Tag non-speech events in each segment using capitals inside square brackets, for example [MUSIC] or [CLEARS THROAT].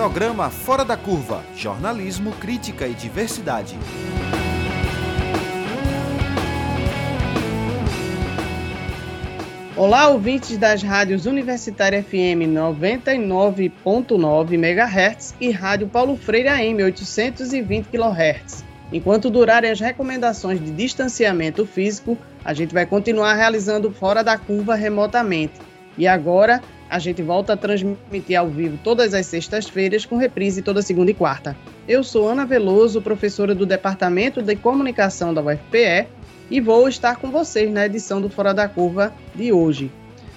Programa Fora da Curva Jornalismo, Crítica e Diversidade. Olá, ouvintes das rádios Universitária FM 99.9 MHz e Rádio Paulo Freire AM 820 kHz. Enquanto durarem as recomendações de distanciamento físico, a gente vai continuar realizando Fora da Curva remotamente. E agora, a gente volta a transmitir ao vivo todas as sextas-feiras, com reprise toda segunda e quarta. Eu sou Ana Veloso, professora do Departamento de Comunicação da UFPE, e vou estar com vocês na edição do Fora da Curva de hoje.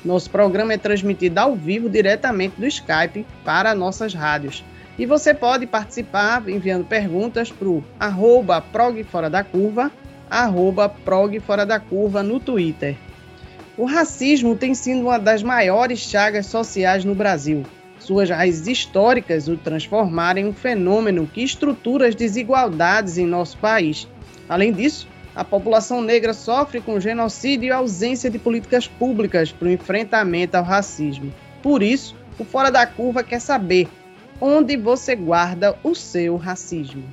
Nosso programa é transmitido ao vivo diretamente do Skype para nossas rádios. E você pode participar enviando perguntas para o arroba da curva, arroba da curva no Twitter. O racismo tem sido uma das maiores chagas sociais no Brasil. Suas raízes históricas o transformaram em um fenômeno que estrutura as desigualdades em nosso país. Além disso, a população negra sofre com genocídio e ausência de políticas públicas para o enfrentamento ao racismo. Por isso, o Fora da Curva quer saber onde você guarda o seu racismo.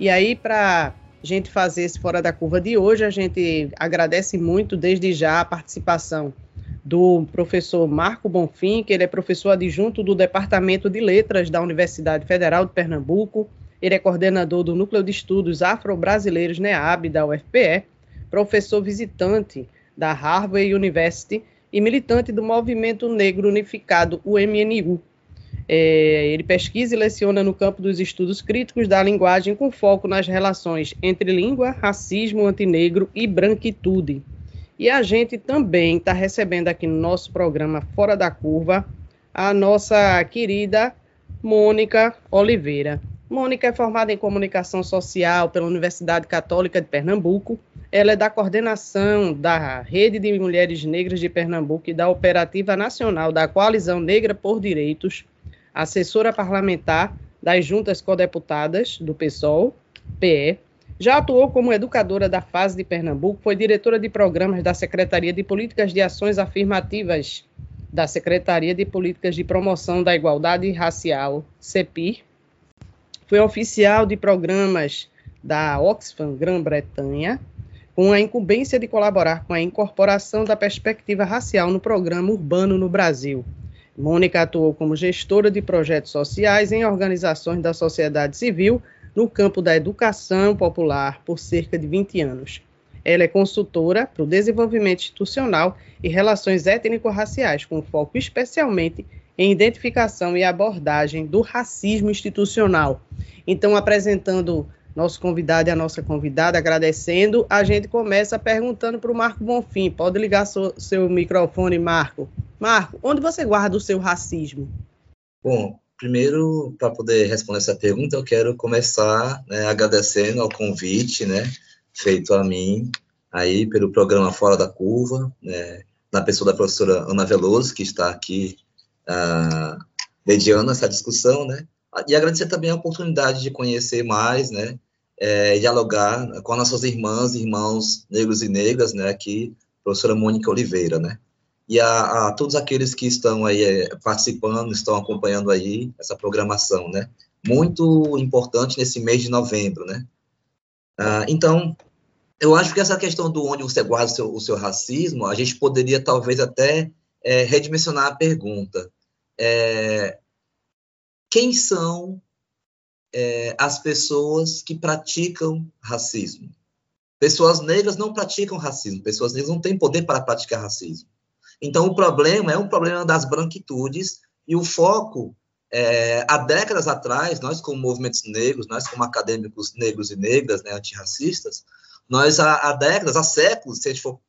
E aí, para gente fazer esse Fora da Curva de hoje, a gente agradece muito, desde já, a participação do professor Marco Bonfim, que ele é professor adjunto do Departamento de Letras da Universidade Federal de Pernambuco, ele é coordenador do Núcleo de Estudos Afro-Brasileiros NEAB da UFPE, professor visitante da Harvard University e militante do Movimento Negro Unificado, o MNU, é, ele pesquisa e leciona no campo dos estudos críticos da linguagem com foco nas relações entre língua, racismo antinegro e branquitude. E a gente também está recebendo aqui no nosso programa Fora da Curva a nossa querida Mônica Oliveira. Mônica é formada em comunicação social pela Universidade Católica de Pernambuco. Ela é da coordenação da Rede de Mulheres Negras de Pernambuco e da Operativa Nacional da Coalizão Negra por Direitos assessora parlamentar das juntas codeputadas do PSOL, PE, já atuou como educadora da fase de Pernambuco, foi diretora de programas da Secretaria de Políticas de Ações Afirmativas da Secretaria de Políticas de Promoção da Igualdade Racial, CEPIR, foi oficial de programas da Oxfam Grã-Bretanha, com a incumbência de colaborar com a incorporação da perspectiva racial no programa urbano no Brasil. Mônica atuou como gestora de projetos sociais em organizações da sociedade civil no campo da educação popular por cerca de 20 anos. Ela é consultora para o desenvolvimento institucional e relações étnico-raciais, com foco especialmente em identificação e abordagem do racismo institucional. Então, apresentando nosso convidado e a nossa convidada, agradecendo, a gente começa perguntando para o Marco Bonfim. Pode ligar seu, seu microfone, Marco. Marco, onde você guarda o seu racismo? Bom, primeiro, para poder responder essa pergunta, eu quero começar né, agradecendo ao convite, né, feito a mim, aí, pelo programa Fora da Curva, né, na pessoa da professora Ana Veloso, que está aqui uh, mediando essa discussão, né, e agradecer também a oportunidade de conhecer mais, né, é, dialogar com nossas irmãs e irmãos negros e negras, né, aqui, professora Mônica Oliveira, né, e a, a, todos aqueles que estão aí é, participando, estão acompanhando aí essa programação, né? Muito importante nesse mês de novembro, né? Ah, então, eu acho que essa questão do onde você guarda o seu, o seu racismo, a gente poderia talvez até é, redimensionar a pergunta. É, quem são é, as pessoas que praticam racismo? Pessoas negras não praticam racismo, pessoas negras não têm poder para praticar racismo. Então, o problema é um problema das branquitudes e o foco, é, há décadas atrás, nós como movimentos negros, nós como acadêmicos negros e negras, né, antirracistas, nós há, há décadas, há séculos, se a gente for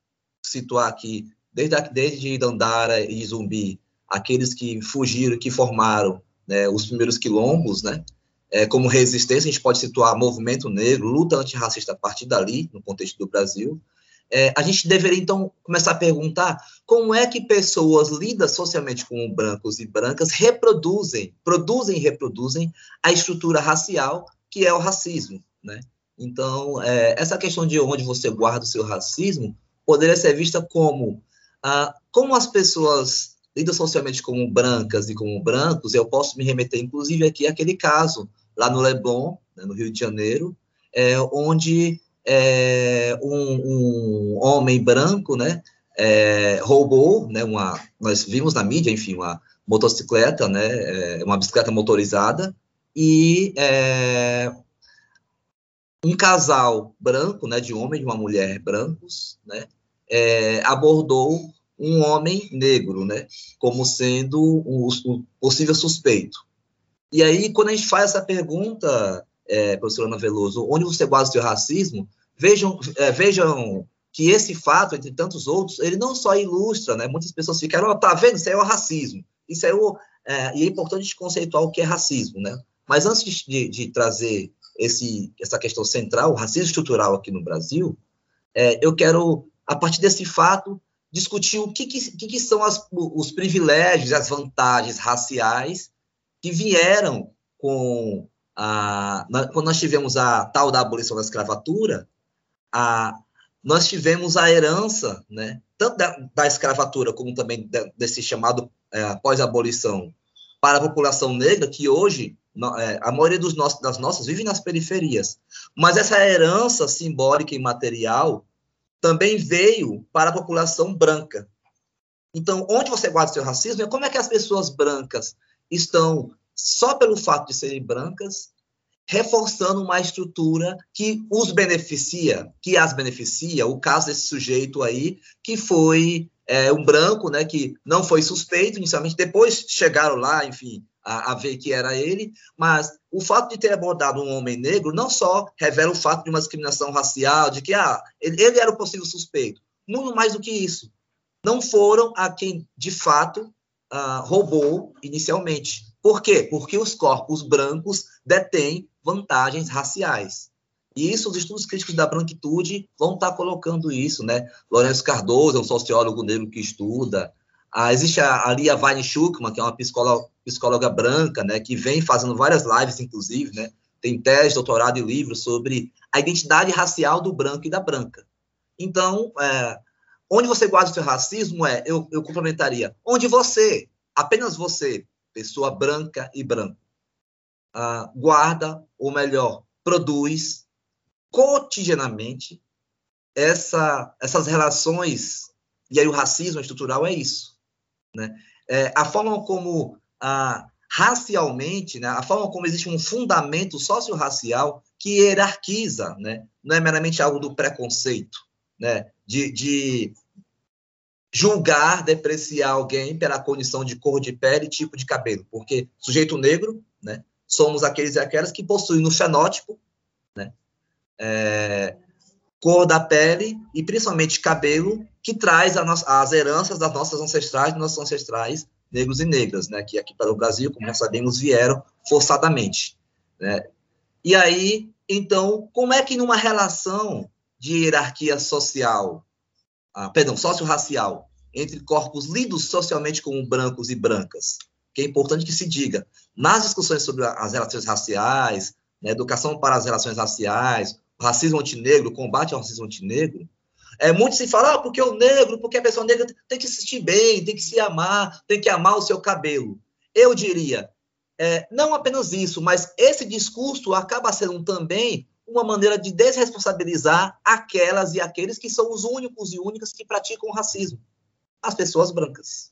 situar aqui, desde, desde Dandara e Zumbi, aqueles que fugiram, que formaram né, os primeiros quilombos, né, é, como resistência, a gente pode situar movimento negro, luta antirracista a partir dali, no contexto do Brasil, é, a gente deveria, então, começar a perguntar como é que pessoas lidas socialmente como brancos e brancas reproduzem, produzem e reproduzem a estrutura racial que é o racismo, né? Então, é, essa questão de onde você guarda o seu racismo poderia ser vista como ah, como as pessoas lidas socialmente como brancas e como brancos, eu posso me remeter, inclusive, aqui àquele caso, lá no Leblon, né, no Rio de Janeiro, é, onde é, um, um, homem branco, né, é, roubou, né, uma, nós vimos na mídia, enfim, uma motocicleta, né, é, uma bicicleta motorizada, e é, um casal branco, né, de homem e uma mulher brancos, né, é, abordou um homem negro, né, como sendo o, o, possível suspeito. E aí, quando a gente faz essa pergunta, é, professora Ana Veloso, onde você guarda o seu racismo, vejam, é, vejam que esse fato, entre tantos outros, ele não só ilustra, né, muitas pessoas ficaram, oh, tá vendo, isso aí é o racismo, isso é o, é, e é importante conceituar o que é racismo, né, mas antes de, de trazer esse, essa questão central, o racismo estrutural aqui no Brasil, é, eu quero, a partir desse fato, discutir o que, que, que são as, os privilégios as vantagens raciais que vieram com a, quando nós tivemos a tal da abolição da escravatura, a, nós tivemos a herança, né, tanto da, da escravatura como também desse chamado é, pós-abolição para a população negra, que hoje é, a maioria dos nossos, das nossas vive nas periferias. Mas essa herança simbólica e material também veio para a população branca. Então, onde você guarda seu racismo é como é que as pessoas brancas estão, só pelo fato de serem brancas, reforçando uma estrutura que os beneficia, que as beneficia. O caso desse sujeito aí, que foi é, um branco, né, que não foi suspeito inicialmente, depois chegaram lá, enfim, a, a, ver que era ele, mas o fato de ter abordado um homem negro não só revela o fato de uma discriminação racial, de que ah, ele, ele era o possível suspeito, muito mais do que isso. Não foram a quem, de fato, ah, roubou inicialmente. Por quê? Porque os corpos brancos detêm vantagens raciais. E isso, os estudos críticos da branquitude vão estar colocando isso, né? Lourenço Cardoso é um sociólogo negro que estuda, ah, existe a, a Lia Schuckman, que é uma psicóloga, psicóloga branca, né, que vem fazendo várias lives, inclusive, né, tem tese, doutorado e livros sobre a identidade racial do branco e da branca. Então, é, onde você guarda o seu racismo é, eu, eu complementaria, onde você, apenas você, pessoa branca e branco, ah, guarda, ou melhor, produz cotidianamente essa, essas relações, e aí o racismo estrutural é isso né? É, a forma como racialmente, né, a forma como existe um fundamento socio-racial que hierarquiza, né, não é meramente algo do preconceito, né, de, de julgar, depreciar alguém pela condição de cor de pele e tipo de cabelo, porque sujeito negro, né, somos aqueles e aquelas que possuem no fenótipo, né, é, cor da pele e principalmente cabelo, que traz no, as heranças das nossas ancestrais, dos nossos ancestrais negros e negras, né, que aqui para o Brasil, como já sabemos, vieram forçadamente. Né? E aí, então, como é que numa relação de hierarquia social, ah, perdão, socio-racial, entre corpos lidos socialmente como brancos e brancas, que é importante que se diga, nas discussões sobre as relações raciais, né, educação para as relações raciais, racismo antinegro, combate ao racismo antinegro, é, muito se fala, ah, porque o negro, porque a pessoa negra tem que se sentir bem, tem que se amar, tem que amar o seu cabelo. Eu diria, é, não apenas isso, mas esse discurso acaba sendo também uma maneira de desresponsabilizar aquelas e aqueles que são os únicos e únicas que praticam o racismo, as pessoas brancas.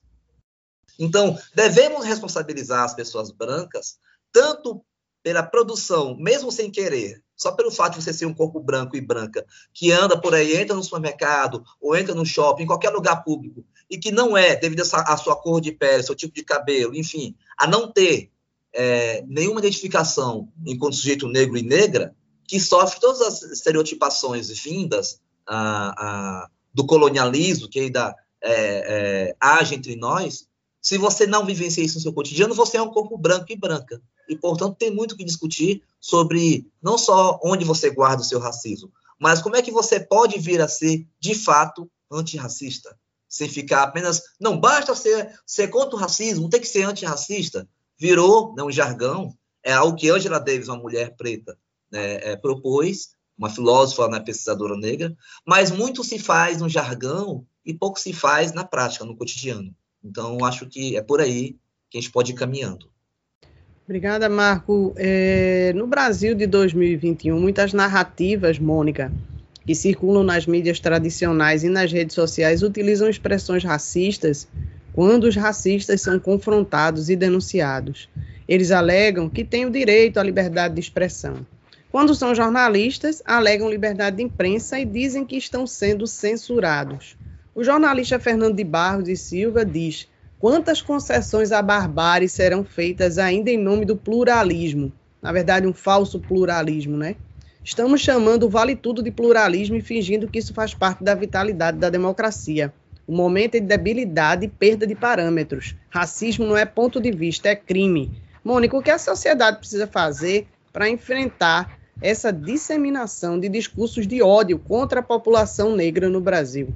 Então, devemos responsabilizar as pessoas brancas tanto pela produção, mesmo sem querer, só pelo fato de você ser um corpo branco e branca, que anda por aí, entra no supermercado, ou entra no shopping, em qualquer lugar público, e que não é, devido à sua cor de pele, seu tipo de cabelo, enfim, a não ter é, nenhuma identificação enquanto sujeito negro e negra, que sofre todas as estereotipações vindas do colonialismo que ainda é, é, age entre nós, se você não vivencia isso no seu cotidiano, você é um corpo branco e branca e, portanto, tem muito que discutir sobre não só onde você guarda o seu racismo, mas como é que você pode vir a ser, de fato, antirracista, sem ficar apenas, não basta ser, ser contra o racismo, tem que ser antirracista. Virou né, um jargão, é algo que Angela Davis, uma mulher preta, né, é, propôs, uma filósofa, né, pesquisadora negra, mas muito se faz no jargão e pouco se faz na prática, no cotidiano. Então, acho que é por aí que a gente pode ir caminhando. Obrigada, Marco. É, no Brasil de 2021, muitas narrativas, Mônica, que circulam nas mídias tradicionais e nas redes sociais utilizam expressões racistas quando os racistas são confrontados e denunciados. Eles alegam que têm o direito à liberdade de expressão. Quando são jornalistas, alegam liberdade de imprensa e dizem que estão sendo censurados. O jornalista Fernando de Barros e Silva diz: quantas concessões à barbárie serão feitas ainda em nome do pluralismo? Na verdade, um falso pluralismo, né? Estamos chamando o vale tudo de pluralismo e fingindo que isso faz parte da vitalidade da democracia. O momento é de debilidade e perda de parâmetros. Racismo não é ponto de vista, é crime. Mônica, o que a sociedade precisa fazer para enfrentar essa disseminação de discursos de ódio contra a população negra no Brasil?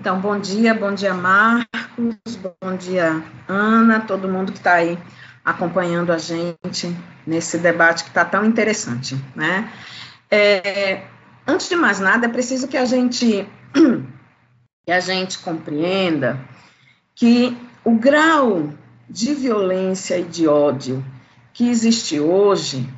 Então, bom dia, bom dia, Marcos, bom dia, Ana, todo mundo que está aí acompanhando a gente nesse debate que está tão interessante, né? É, antes de mais nada, é preciso que a gente [CLEARS THROAT] que a gente compreenda que o grau de violência e de ódio que existe hoje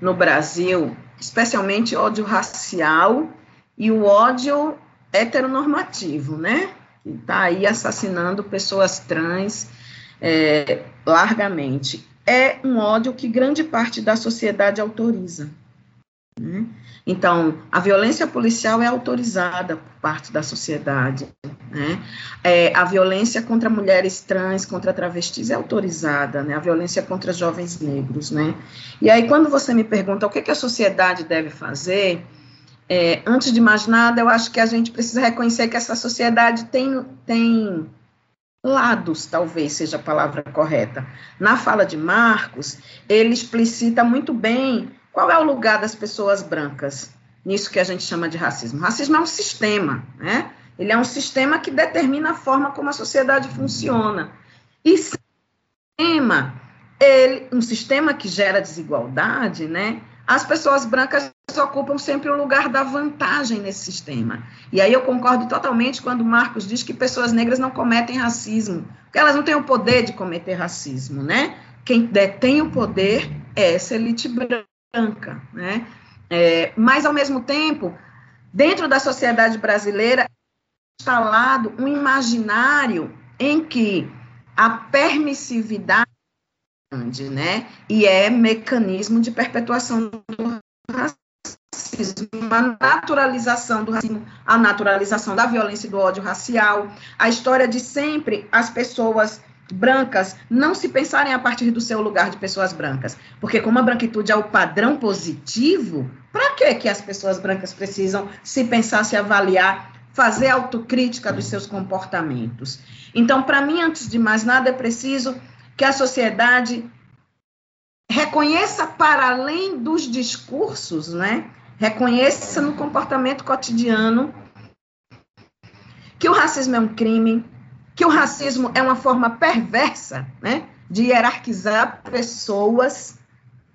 no Brasil, especialmente ódio racial e o ódio heteronormativo, né? Que está aí assassinando pessoas trans, é, largamente. É um ódio que grande parte da sociedade autoriza. Né? Então, a violência policial é autorizada por parte da sociedade. Né? É, a violência contra mulheres trans, contra travestis é autorizada, né? a violência contra jovens negros. Né? E aí, quando você me pergunta o que, que a sociedade deve fazer, é, antes de mais nada, eu acho que a gente precisa reconhecer que essa sociedade tem, tem lados, talvez seja a palavra correta. Na fala de Marcos, ele explicita muito bem qual é o lugar das pessoas brancas nisso que a gente chama de racismo. racismo é um sistema, né? Ele é um sistema que determina a forma como a sociedade funciona. E sistema, ele, um sistema que gera desigualdade, né? As pessoas brancas ocupam sempre o lugar da vantagem nesse sistema. E aí eu concordo totalmente quando Marcos diz que pessoas negras não cometem racismo, porque elas não têm o poder de cometer racismo, né? Quem detém o poder é essa elite branca, né? É, mas, ao mesmo tempo, dentro da sociedade brasileira, instalado um imaginário em que a permissividade né? E é mecanismo de perpetuação do racismo, a naturalização do racismo, a naturalização da violência e do ódio racial, a história de sempre as pessoas brancas não se pensarem a partir do seu lugar de pessoas brancas, porque como a branquitude é o padrão positivo, para que que as pessoas brancas precisam se pensar, se avaliar, fazer autocrítica dos seus comportamentos? Então, para mim, antes de mais nada, é preciso que a sociedade reconheça para além dos discursos, né? Reconheça no comportamento cotidiano que o racismo é um crime, que o racismo é uma forma perversa, né, de hierarquizar pessoas,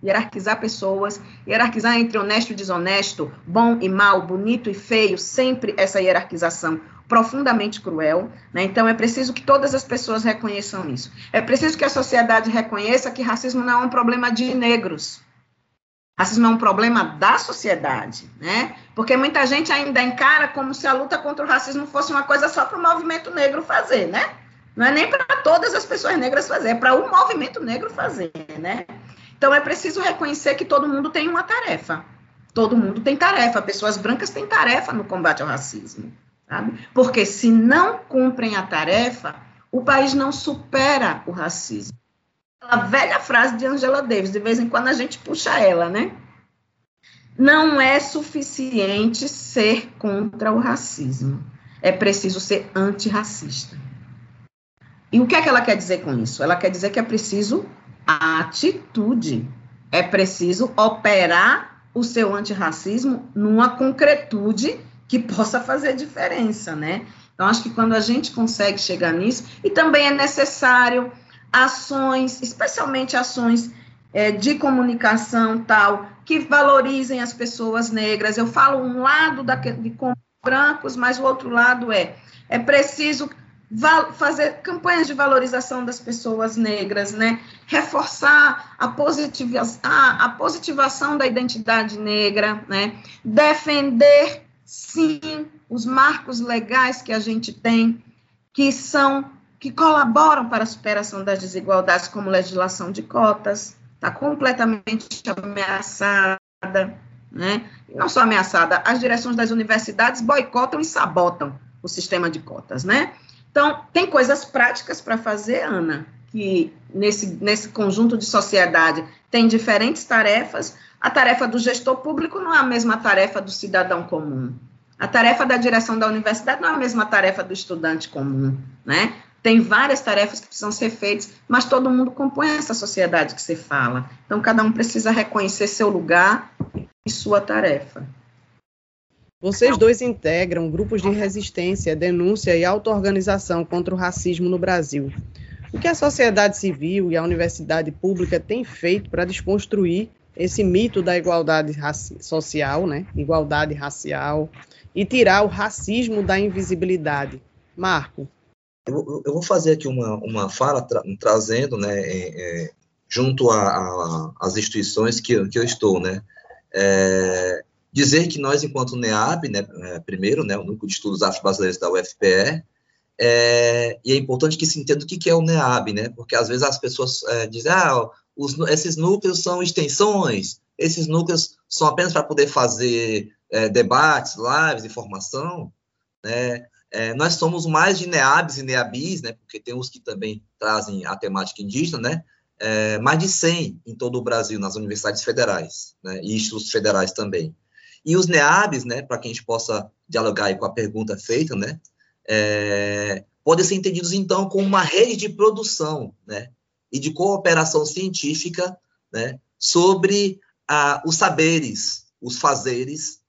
hierarquizar pessoas, hierarquizar entre honesto e desonesto, bom e mal, bonito e feio, sempre essa hierarquização profundamente cruel, né? Então é preciso que todas as pessoas reconheçam isso. É preciso que a sociedade reconheça que racismo não é um problema de negros. Racismo é um problema da sociedade, né? Porque muita gente ainda encara como se a luta contra o racismo fosse uma coisa só para o movimento negro fazer, né? Não é nem para todas as pessoas negras fazer, é para o movimento negro fazer, né? Então é preciso reconhecer que todo mundo tem uma tarefa. Todo mundo tem tarefa. Pessoas brancas têm tarefa no combate ao racismo sabe? Porque se não cumprem a tarefa, o país não supera o racismo. A velha frase de Angela Davis, de vez em quando a gente puxa ela, né? Não é suficiente ser contra o racismo. É preciso ser antirracista. E o que é que ela quer dizer com isso? Ela quer dizer que é preciso atitude. É preciso operar o seu antirracismo numa concretude que possa fazer diferença, né? Então, acho que quando a gente consegue chegar nisso, e também é necessário ações, especialmente ações é, de comunicação tal, que valorizem as pessoas negras. Eu falo um lado da, de com brancos, mas o outro lado é, é preciso fazer campanhas de valorização das pessoas negras, né? reforçar a, positiva, a, a positivação da identidade negra, né? defender, sim, os marcos legais que a gente tem, que são que colaboram para a superação das desigualdades, como legislação de cotas, está completamente ameaçada, né? E não só ameaçada, as direções das universidades boicotam e sabotam o sistema de cotas, né? Então, tem coisas práticas para fazer, Ana, que nesse, nesse conjunto de sociedade tem diferentes tarefas. A tarefa do gestor público não é a mesma tarefa do cidadão comum. A tarefa da direção da universidade não é a mesma tarefa do estudante comum, né? Tem várias tarefas que precisam ser feitas, mas todo mundo compõe essa sociedade que você fala. Então, cada um precisa reconhecer seu lugar e sua tarefa. Vocês dois integram grupos de resistência, denúncia e auto-organização contra o racismo no Brasil. O que a sociedade civil e a universidade pública têm feito para desconstruir esse mito da igualdade social, né? Igualdade racial e tirar o racismo da invisibilidade. Marco. Eu, eu vou fazer aqui uma, uma fala tra trazendo, né, é, é, junto às instituições que, que eu estou, né, é, Dizer que nós, enquanto NEAB, né, é, primeiro, né, o Núcleo de Estudos Afro-Brasileiros da UFPE, é, e é importante que se entenda o que, é o NEAB, né, porque às vezes as pessoas é, dizem, ah, os, esses núcleos são extensões, esses núcleos são apenas para poder fazer é, debates, lives, informação, né, é, nós somos mais de NEABs e NEABIs, né, porque tem os que também trazem a temática indígena, né, é, mais de 100 em todo o Brasil, nas universidades federais, né, e institutos federais também. E os NEABs, né, para que a gente possa dialogar com a pergunta feita, né, é, podem ser entendidos, então, como uma rede de produção, né, e de cooperação científica, né, sobre ah, os saberes, os fazeres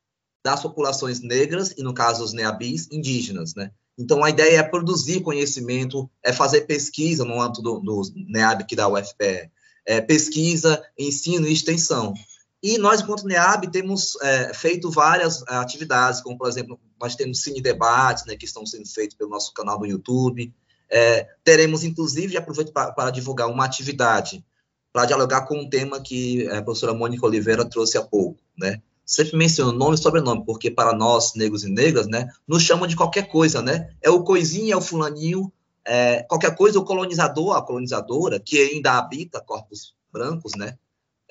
das populações negras, e no caso os NEABis, indígenas, né. Então, a ideia é produzir conhecimento, é fazer pesquisa no âmbito do, do NEAB que o UFPE, é pesquisa, ensino e extensão. E nós, enquanto NEAB, temos é, feito várias é, atividades, como, por exemplo, nós temos cine debates, né, que estão sendo feitos pelo nosso canal do YouTube. É, teremos, inclusive, aproveito para, para divulgar uma atividade para dialogar com um tema que a professora Mônica Oliveira trouxe há pouco, né? Sempre menciono nome e sobrenome, porque para nós, negros e negras, né, nos chamam de qualquer coisa, né? É o coisinho, é o fulaninho, é, qualquer coisa, o colonizador, a colonizadora, que ainda habita corpos brancos, né?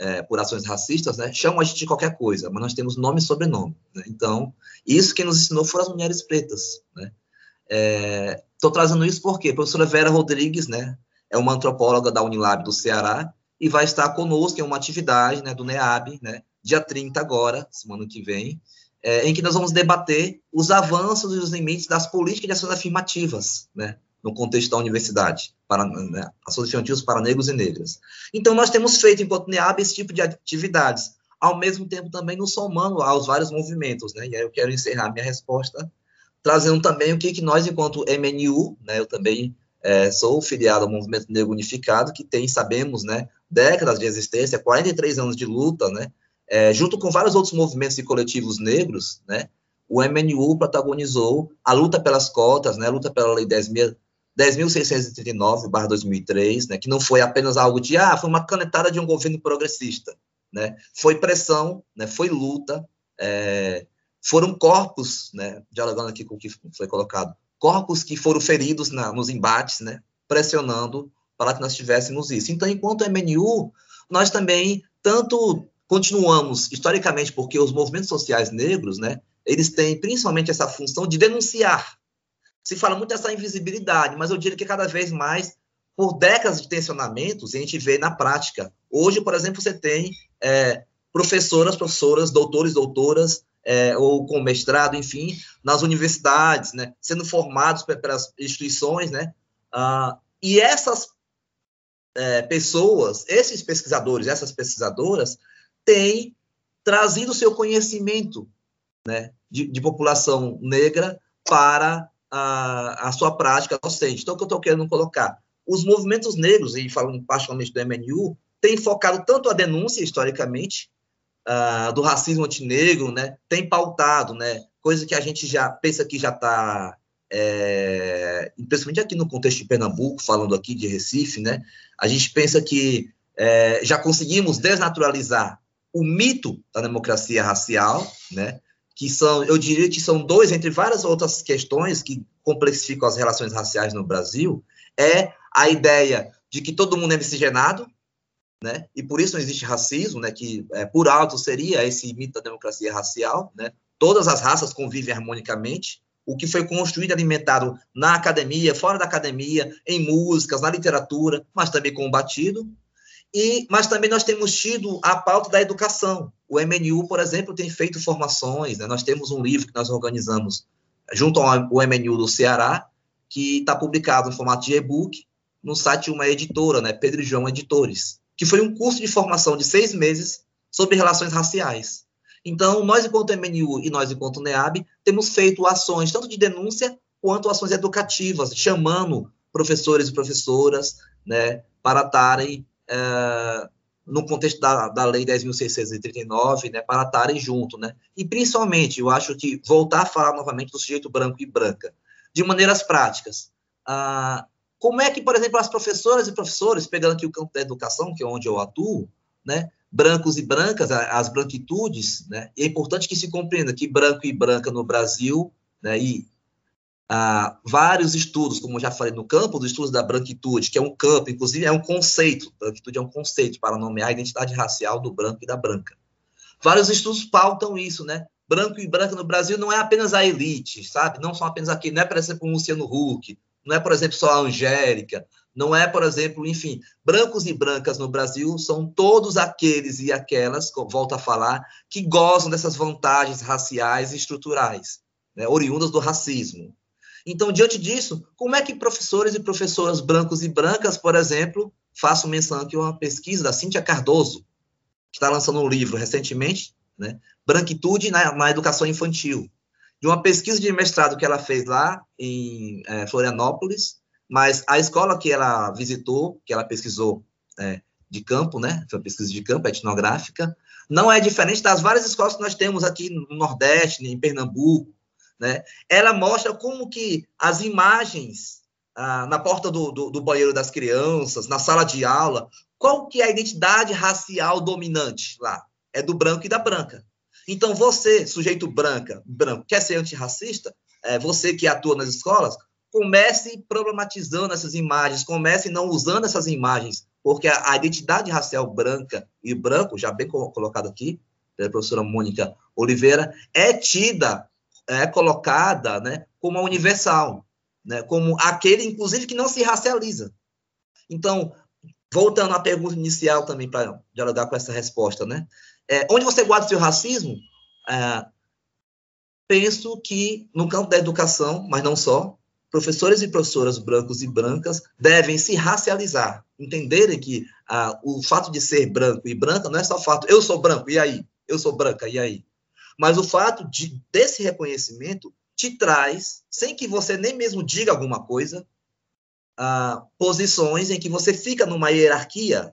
É, por ações racistas, né, chamam a gente de qualquer coisa, mas nós temos nome e sobrenome. Né? Então, isso que nos ensinou foram as mulheres pretas. Estou né? é, trazendo isso porque a professora Vera Rodrigues né, é uma antropóloga da Unilab do Ceará e vai estar conosco em uma atividade né, do NEAB, né, dia 30 agora, semana que vem, é, em que nós vamos debater os avanços e os limites das políticas de ações afirmativas, né, no contexto da universidade, para né, ações afirmativas para negros e negras. Então, nós temos feito, enquanto NEAB, esse tipo de atividades, ao mesmo tempo também nos somando aos vários movimentos, né? E aí eu quero encerrar minha resposta trazendo também o que, que nós, enquanto MNU, né, eu também é, sou filiado ao Movimento Negro Unificado, que tem, sabemos, né, décadas de existência, 43 anos de luta, né, é, junto com vários outros movimentos e coletivos negros, né, o MNU protagonizou a luta pelas cotas, né, a luta pela Lei 10.000 10.639/2003, né, que não foi apenas algo de ah, foi uma canetada de um governo progressista, né, foi pressão, né, foi luta, é, foram corpos, né, dialogando aqui com o que foi colocado, corpos que foram feridos na, nos embates, né, pressionando para que nós tivéssemos isso. Então, enquanto MNU, nós também tanto continuamos historicamente porque os movimentos sociais negros, né, eles têm principalmente essa função de denunciar se fala muito dessa invisibilidade, mas eu diria que cada vez mais, por décadas de tensionamentos, a gente vê na prática. Hoje, por exemplo, você tem é, professoras, professoras, doutores, doutoras, é, ou com mestrado, enfim, nas universidades, né, sendo formados pelas instituições, né, ah, e essas é, pessoas, esses pesquisadores, essas pesquisadoras, têm trazido seu conhecimento, né, de, de população negra para a, a sua prática docente. Então, o que eu estou querendo colocar? Os movimentos negros, e falando particularmente do MNU, têm focado tanto a denúncia, historicamente, uh, do racismo antinegro, né? tem pautado, né? coisa que a gente já pensa que já está é, principalmente aqui no contexto de Pernambuco, falando aqui de Recife, né, a gente pensa que é, já conseguimos desnaturalizar o mito da democracia racial, né, que são, eu diria que são dois, entre várias outras questões que complexificam as relações raciais no Brasil, é a ideia de que todo mundo é miscigenado, né, e por isso não existe racismo, né, que é, por alto seria esse mito da democracia racial, né, todas as raças convivem harmonicamente, o que foi construído e alimentado na academia, fora da academia, em músicas, na literatura, mas também combatido. E, mas também nós temos tido a pauta da educação. O MNU, por exemplo, tem feito formações. Né? Nós temos um livro que nós organizamos junto ao MNU do Ceará, que está publicado em formato de e-book no site de uma editora, né? Pedro João Editores, que foi um curso de formação de seis meses sobre relações raciais. Então, nós, enquanto MNU e nós, enquanto NEAB, temos feito ações tanto de denúncia quanto ações educativas, chamando professores e professoras né, para estarem, é, no contexto da, da Lei 10.639, né, para estarem junto. Né? E, principalmente, eu acho que voltar a falar novamente do sujeito branco e branca, de maneiras práticas. Ah, como é que, por exemplo, as professoras e professores, pegando aqui o campo da educação, que é onde eu atuo, né, brancos e brancas, as branquitudes, né? E é importante que se compreenda que branco e branca no Brasil, né? E ah, vários estudos, como já falei, no campo dos estudos da branquitude, que é um campo, inclusive é um conceito, branquitude é um conceito para nomear a identidade racial do branco e da branca. Vários estudos pautam isso, né? Branco e branca no Brasil não é apenas a elite, sabe? Não são apenas aqui, não é, por exemplo, o Luciano Huck, não é, por exemplo, só a Angélica, não é, por exemplo, enfim, brancos e brancas no Brasil são todos aqueles e aquelas, volto a falar, que gozam dessas vantagens raciais e estruturais, né, oriundas do racismo. Então, diante disso, como é que professores e professoras brancos e brancas, por exemplo, faço menção aqui uma pesquisa da Cíntia Cardoso, que está lançando um livro recentemente, né, Branquitude na, na Educação Infantil, de uma pesquisa de mestrado que ela fez lá em é, Florianópolis, mas a escola que ela visitou, que ela pesquisou é, de campo, né? Foi uma pesquisa de campo, etnográfica, não é diferente das várias escolas que nós temos aqui no Nordeste, em Pernambuco, né? Ela mostra como que as imagens ah, na porta do, do, do, banheiro das crianças, na sala de aula, qual que é a identidade racial dominante lá? É do branco e da branca. Então, você, sujeito branca, branco, quer ser antirracista? É, você que atua nas escolas, comece problematizando essas imagens, comece não usando essas imagens, porque a, a identidade racial branca e branco, já bem colocado aqui, pela professora Mônica Oliveira, é tida, é colocada né, como a universal, né, como aquele, inclusive, que não se racializa. Então, voltando à pergunta inicial também, para dialogar com essa resposta, né? É, onde você guarda o seu racismo? É, penso que no campo da educação, mas não só, professores e professoras brancos e brancas devem se racializar, entenderem que ah, o fato de ser branco e branca não é só fato, eu sou branco, e aí? Eu sou branca, e aí? Mas o fato de, desse reconhecimento te traz, sem que você nem mesmo diga alguma coisa, ah, posições em que você fica numa hierarquia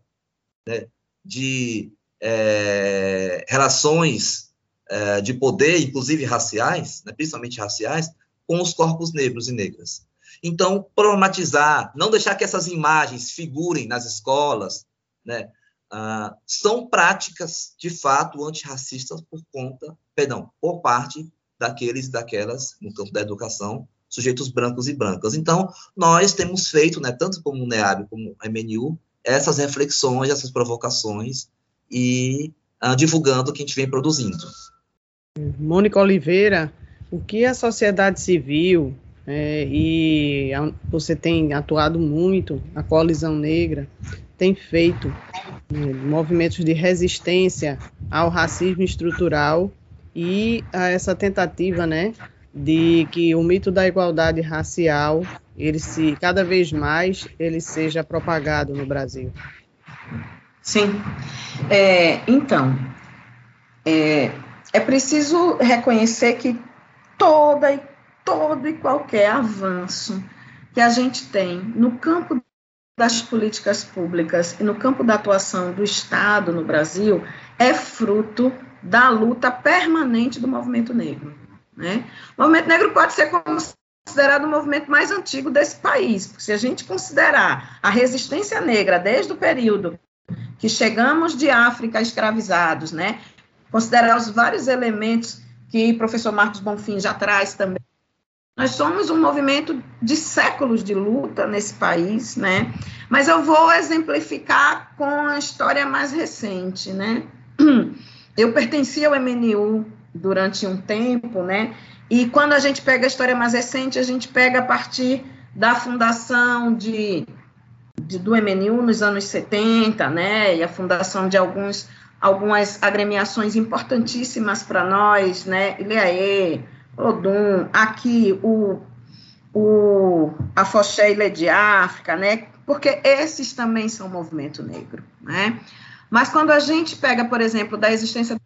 né, de é, relações é, de poder, inclusive raciais, né, principalmente raciais, com os corpos negros e negras. Então, problematizar, não deixar que essas imagens figurem nas escolas, né, ah, são práticas, de fato, antirracistas por conta, perdão, por parte daqueles daquelas, no campo da educação, sujeitos brancos e brancas. Então, nós temos feito, né, tanto como NEAB como MNU, essas reflexões, essas provocações e ah, divulgando o que a gente vem produzindo. Mônica Oliveira, o que a sociedade civil é, e a, você tem atuado muito, a coalizão negra tem feito né, movimentos de resistência ao racismo estrutural e a essa tentativa, né, de que o mito da igualdade racial ele se cada vez mais ele seja propagado no Brasil. Sim. É, então, é, é preciso reconhecer que toda e todo e qualquer avanço que a gente tem no campo das políticas públicas e no campo da atuação do Estado no Brasil é fruto da luta permanente do movimento negro. Né? O movimento negro pode ser considerado o movimento mais antigo desse país. Porque se a gente considerar a resistência negra desde o período que chegamos de África escravizados, né? Considerar os vários elementos que o professor Marcos Bonfim já traz também. Nós somos um movimento de séculos de luta nesse país, né? Mas eu vou exemplificar com a história mais recente, né? [CLEARS THROAT] Eu pertencia ao MNU durante um tempo, né? E quando a gente pega a história mais recente, a gente pega a partir da fundação de, de do MNU nos anos 70, né? E a fundação de alguns algumas agremiações importantíssimas para nós, né? Ilhaê, Odum, aqui o, o a Foché Ilha de África, né? Porque esses também são movimento negro, né? Mas quando a gente pega, por exemplo, da existência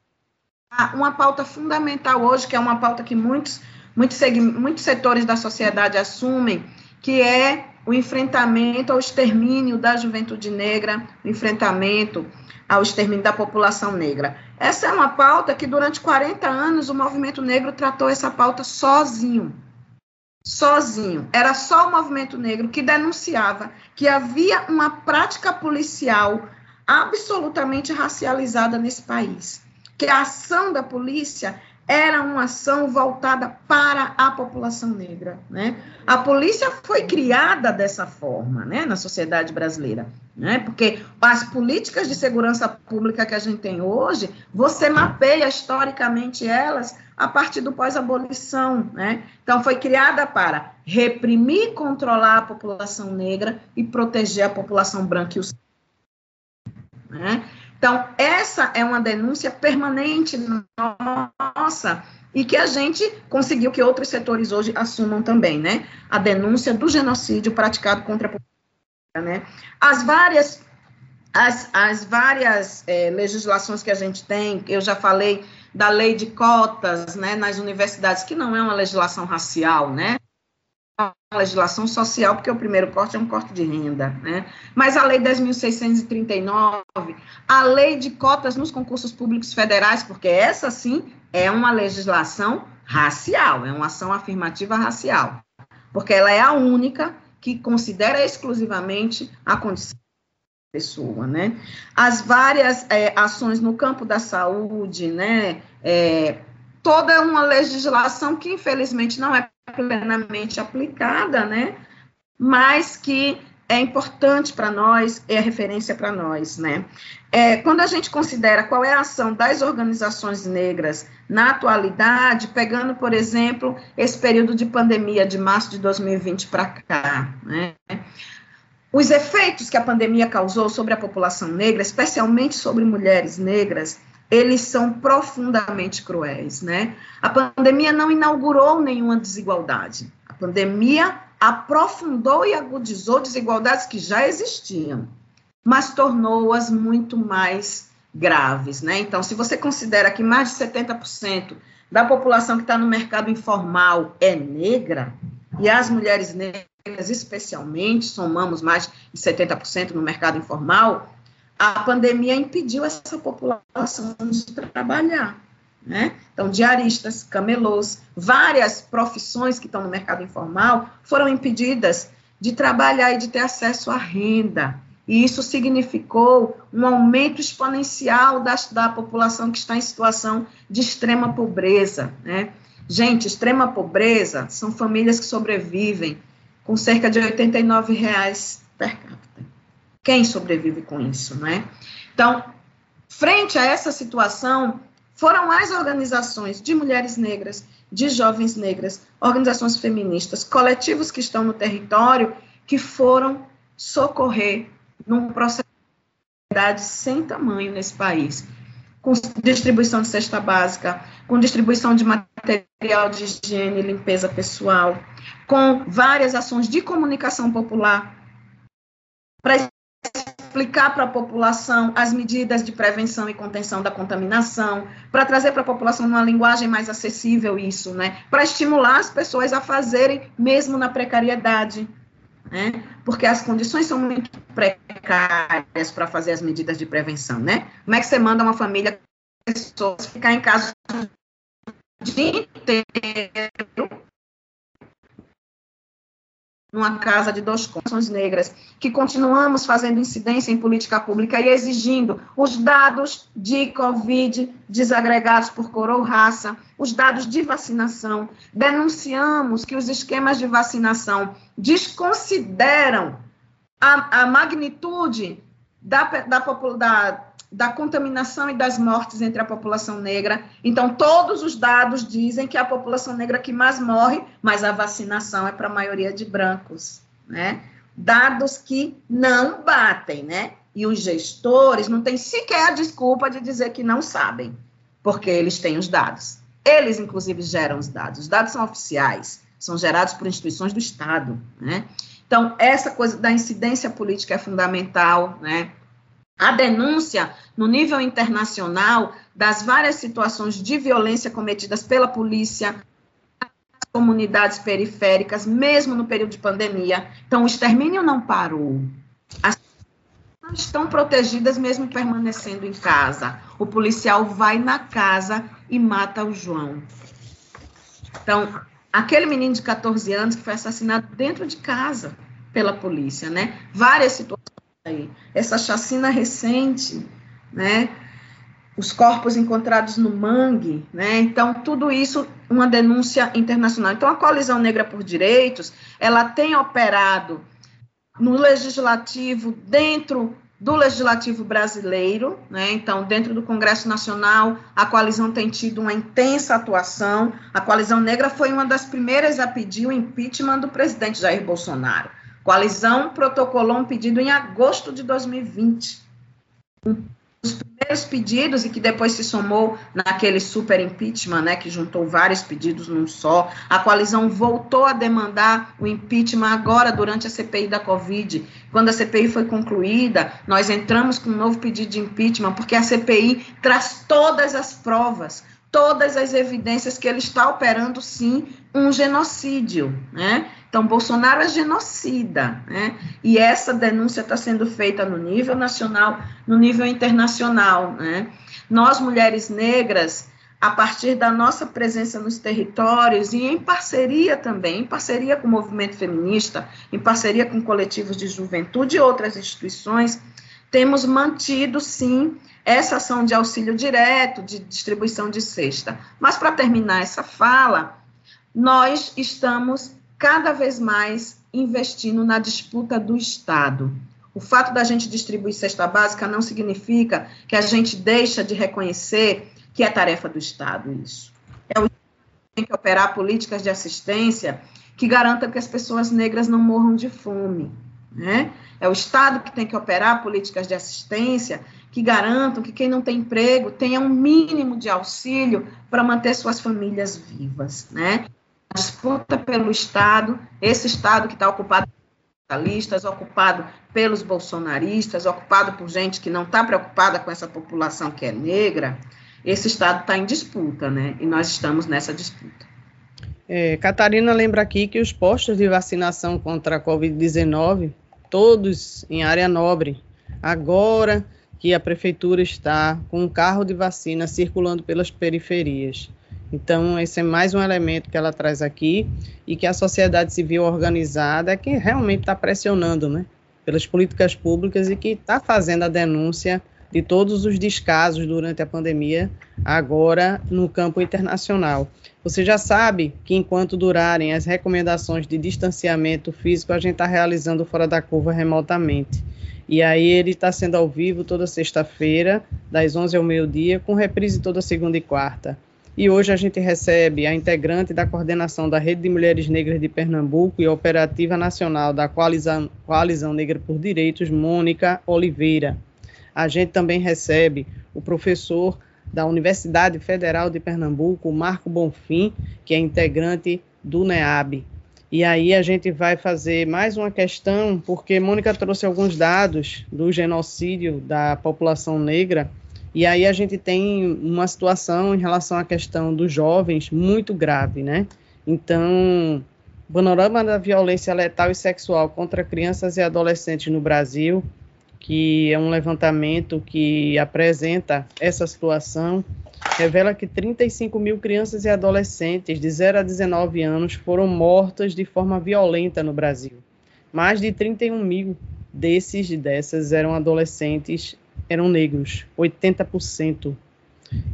uma pauta fundamental hoje, que é uma pauta que muitos, muitos, muitos setores da sociedade assumem, que é o enfrentamento ao extermínio da juventude negra, o enfrentamento ao extermínio da população negra. Essa é uma pauta que durante 40 anos o movimento negro tratou essa pauta sozinho. Sozinho. Era só o movimento negro que denunciava que havia uma prática policial absolutamente racializada nesse país que a ação da polícia era uma ação voltada para a população negra, né? A polícia foi criada dessa forma, né, na sociedade brasileira, né? Porque as políticas de segurança pública que a gente tem hoje, você mapeia historicamente elas a partir do pós-abolição, né? Então foi criada para reprimir controlar a população negra e proteger a população branca e os né? Então, essa é uma denúncia permanente nossa e que a gente conseguiu que outros setores hoje assumam também, né? A denúncia do genocídio praticado contra a população, né? As várias as, as várias é, legislações que a gente tem, eu já falei da lei de cotas, né, nas universidades, que não é uma legislação racial, né? Legislação social, porque o primeiro corte é um corte de renda, né? Mas a Lei 10.639, a Lei de cotas nos concursos públicos federais, porque essa sim é uma legislação racial, é uma ação afirmativa racial, porque ela é a única que considera exclusivamente a condição da pessoa, né? As várias é, ações no campo da saúde, né? É, toda uma legislação que infelizmente não é plenamente aplicada, né? Mas que é importante para nós, é referência para nós, né? É, quando a gente considera qual é a ação das organizações negras na atualidade, pegando, por exemplo, esse período de pandemia de março de 2020 para cá, né? Os efeitos que a pandemia causou sobre a população negra, especialmente sobre mulheres negras, eles são profundamente cruéis, né? A pandemia não inaugurou nenhuma desigualdade. A pandemia aprofundou e agudizou desigualdades que já existiam, mas tornou-as muito mais graves, né? Então, se você considera que mais de 70% da população que está no mercado informal é negra, e as mulheres negras, especialmente, somamos mais de 70% no mercado informal, a pandemia impediu essa população de trabalhar. Né? Então, diaristas, camelôs, várias profissões que estão no mercado informal foram impedidas de trabalhar e de ter acesso à renda. E isso significou um aumento exponencial da, da população que está em situação de extrema pobreza. Né? Gente, extrema pobreza são famílias que sobrevivem com cerca de 89 reais per capita. Quem sobrevive com isso, né? Então, frente a essa situação, foram as organizações de mulheres negras, de jovens negras, organizações feministas, coletivos que estão no território, que foram socorrer num processo de sem tamanho nesse país, com distribuição de cesta básica, com distribuição de material de higiene e limpeza pessoal, com várias ações de comunicação popular para explicar para a população as medidas de prevenção e contenção da contaminação, para trazer para a população uma linguagem mais acessível isso, né? Para estimular as pessoas a fazerem mesmo na precariedade, né? Porque as condições são muito precárias para fazer as medidas de prevenção, né? Como é que você manda uma família pessoas ficar em casa o dia inteiro numa casa de dois condições negras, que continuamos fazendo incidência em política pública e exigindo os dados de Covid desagregados por cor ou raça, os dados de vacinação. Denunciamos que os esquemas de vacinação desconsideram a, a magnitude da, da, da da contaminação e das mortes entre a população negra. Então, todos os dados dizem que é a população negra que mais morre, mas a vacinação é para a maioria de brancos, né? Dados que não batem, né? E os gestores não têm sequer a desculpa de dizer que não sabem, porque eles têm os dados. Eles, inclusive, geram os dados. Os dados são oficiais, são gerados por instituições do Estado, né? Então, essa coisa da incidência política é fundamental, né? A denúncia no nível internacional das várias situações de violência cometidas pela polícia comunidades periféricas, mesmo no período de pandemia. Então, o extermínio não parou. As pessoas estão protegidas mesmo permanecendo em casa. O policial vai na casa e mata o João. Então, aquele menino de 14 anos que foi assassinado dentro de casa pela polícia, né? Várias situações aí. Essa chacina recente, né? Os corpos encontrados no mangue, né? Então, tudo isso, uma denúncia internacional. Então, a Coalizão Negra por Direitos, ela tem operado no legislativo, dentro do legislativo brasileiro, né? Então, dentro do Congresso Nacional, a coalizão tem tido uma intensa atuação. A coalizão negra foi uma das primeiras a pedir o impeachment do presidente Jair Bolsonaro. Coalizão protocolou um pedido em agosto de 2020. Um dos primeiros pedidos, e que depois se somou naquele super impeachment, né, que juntou vários pedidos num só. A coalizão voltou a demandar o impeachment agora, durante a CPI da Covid. Quando a CPI foi concluída, nós entramos com um novo pedido de impeachment, porque a CPI traz todas as provas, todas as evidências que ele está operando, sim, um genocídio, né? Então, Bolsonaro é genocida, né? E essa denúncia está sendo feita no nível nacional, no nível internacional, né? Nós, mulheres negras, a partir da nossa presença nos territórios e em parceria também, em parceria com o movimento feminista, em parceria com coletivos de juventude e outras instituições, temos mantido, sim, essa ação de auxílio direto, de distribuição de cesta. Mas, para terminar essa fala, nós estamos cada vez mais investindo na disputa do Estado. O fato da gente distribuir cesta básica não significa que a gente deixa de reconhecer que é tarefa do Estado isso. É o tem que operar políticas de assistência que garantam que as pessoas negras não morram de fome. Né? É o Estado que tem que operar políticas de assistência que garantam que quem não tem emprego tenha um mínimo de auxílio para manter suas famílias vivas. Né? disputa pelo Estado, esse Estado que está ocupado por ocupado pelos bolsonaristas, ocupado por gente que não está preocupada com essa população que é negra, esse Estado está em disputa, né? E nós estamos nessa disputa. É, Catarina lembra aqui que os postos de vacinação contra a Covid-19, todos em área nobre, agora que a prefeitura está com um carro de vacina circulando pelas periferias. Então, esse é mais um elemento que ela traz aqui e que a sociedade civil organizada é que realmente está pressionando, né, pelas políticas públicas e que está fazendo a denúncia de todos os descasos durante a pandemia, agora no campo internacional. Você já sabe que enquanto durarem as recomendações de distanciamento físico, a gente está realizando fora da curva remotamente. E aí ele está sendo ao vivo toda sexta-feira, das 11 ao meio-dia, com reprise toda segunda e quarta. E hoje a gente recebe a integrante da coordenação da Rede de Mulheres Negras de Pernambuco e operativa nacional da Coalizão, Coalizão Negra por Direitos, Mônica Oliveira. A gente também recebe o professor da Universidade Federal de Pernambuco, Marco Bonfim, que é integrante do NEAB. E aí a gente vai fazer mais uma questão, porque Mônica trouxe alguns dados do genocídio da população negra e aí a gente tem uma situação em relação à questão dos jovens muito grave, né? Então, o panorama da violência letal e sexual contra crianças e adolescentes no Brasil, que é um levantamento que apresenta essa situação, revela que 35 mil crianças e adolescentes de 0 a 19 anos foram mortas de forma violenta no Brasil. Mais de 31 mil desses e dessas eram adolescentes, eram negros, 80%.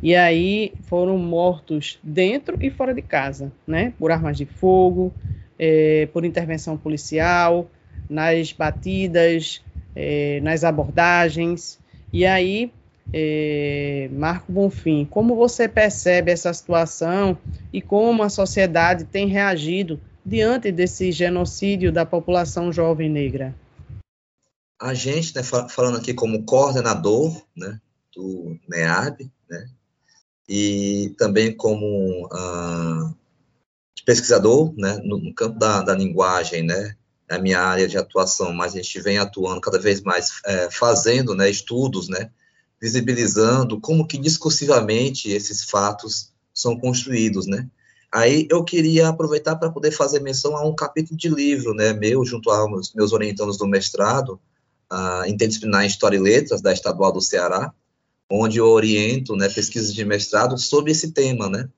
E aí foram mortos dentro e fora de casa, né? Por armas de fogo, é, por intervenção policial, nas batidas, é, nas abordagens. E aí, é, Marco Bonfim, como você percebe essa situação e como a sociedade tem reagido diante desse genocídio da população jovem negra? A gente, né, falando aqui como coordenador né, do NEAB, né, e também como uh, pesquisador né, no, no campo da, da, linguagem, né, é a minha área de atuação, mas a gente vem atuando cada vez mais, é, fazendo né, estudos, né, visibilizando como que discursivamente esses fatos são construídos, né. Aí eu queria aproveitar para poder fazer menção a um capítulo de livro, né, meu, junto aos meus orientandos do mestrado, uh, interdisciplinar em História e Letras, da Estadual do Ceará, onde eu oriento né, pesquisas de mestrado sobre esse tema, né,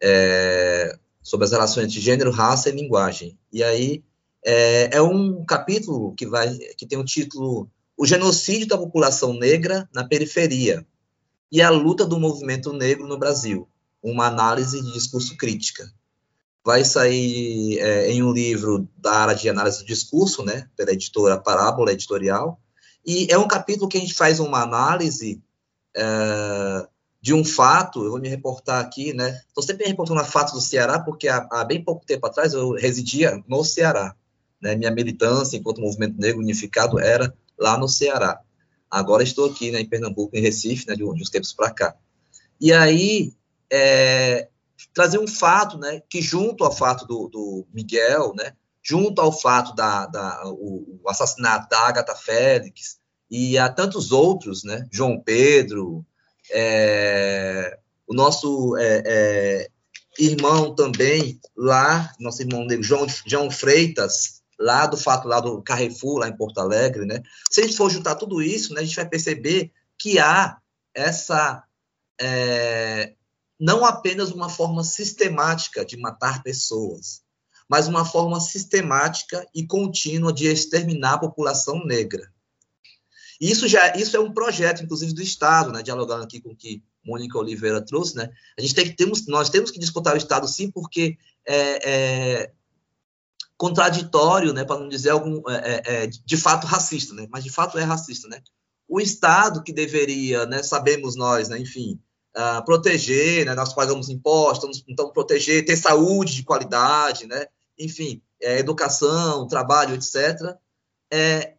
é, sobre as relações de gênero, raça e linguagem. E aí é, é, um capítulo que vai que tem o título O genocídio da população negra na periferia e a luta do movimento negro no Brasil, uma análise de discurso crítica. Vai sair é, em um livro da área de análise do discurso, né, pela editora Parábola Editorial, e é um capítulo que a gente faz uma análise é, de um fato, eu vou me reportar aqui, né? Estou sempre reportando a fatos do Ceará, porque há, há, bem pouco tempo atrás eu residia no Ceará. Né? Minha militância enquanto movimento negro unificado era lá no Ceará. Agora estou aqui né, em Pernambuco, em Recife, né, de, uns tempos para cá. E aí, é, trazer um fato, né, que junto ao fato do, do Miguel, né, junto ao fato da, da o, o assassinato da Agatha Félix, e há tantos outros, né? João Pedro, é, o nosso é, é, irmão também lá, nosso irmão negro, João, João Freitas, lá do fato lá do Carrefour, lá em Porto Alegre, né? Se a gente for juntar tudo isso, né, a gente vai perceber que há essa é, não apenas uma forma sistemática de matar pessoas, mas uma forma sistemática e contínua de exterminar a população negra. Isso já isso é um projeto, inclusive, do Estado, né? Dialogando aqui com o que Mônica Oliveira trouxe, né? A gente tem que temos, nós temos que disputar o Estado, sim, porque é, é contraditório, né? Para não dizer algum é, é, é, de fato racista, né? Mas de fato é racista, né? O Estado que deveria, né? Sabemos nós, né? Enfim, uh, proteger, né? Nós pagamos impostos, então proteger, ter saúde de qualidade, né? Enfim, é, educação, trabalho, etc. É,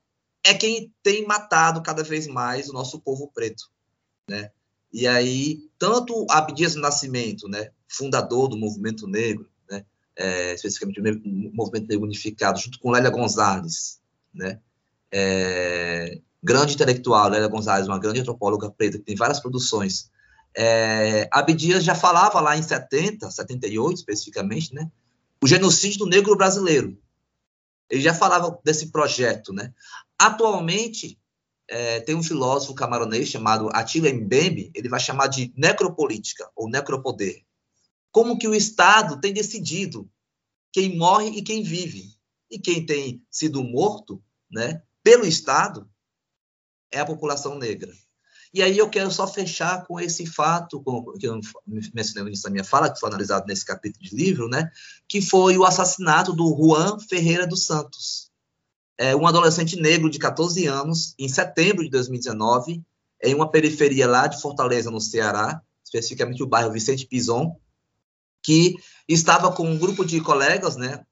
é quem tem matado cada vez mais o nosso povo preto, né? E aí, tanto Abdias Nascimento, né, fundador do movimento negro, é, especificamente o movimento negro unificado, junto com Lélia Gonzalez, né, é, grande intelectual, Lélia Gonzalez, uma grande antropóloga preta, que tem várias produções. É, Abdias já falava lá em 70, 78 especificamente, né, o genocídio do negro brasileiro. Ele já falava desse projeto, né? Atualmente, é, tem um filósofo camaronês chamado Attila Mbembe, ele vai chamar de necropolítica, ou necropoder. Como que o Estado tem decidido quem morre e quem vive. E quem tem sido morto né, pelo Estado é a população negra. E aí eu quero só fechar com esse fato, que eu mencionei no início da minha fala, que foi analisado nesse capítulo de livro, né, que foi o assassinato do Juan Ferreira dos Santos, é, um adolescente negro de 14 anos, em setembro de 2019, em uma periferia lá de Fortaleza, no Ceará, especificamente o bairro Vicente Pison, que estava com um grupo de colegas, né,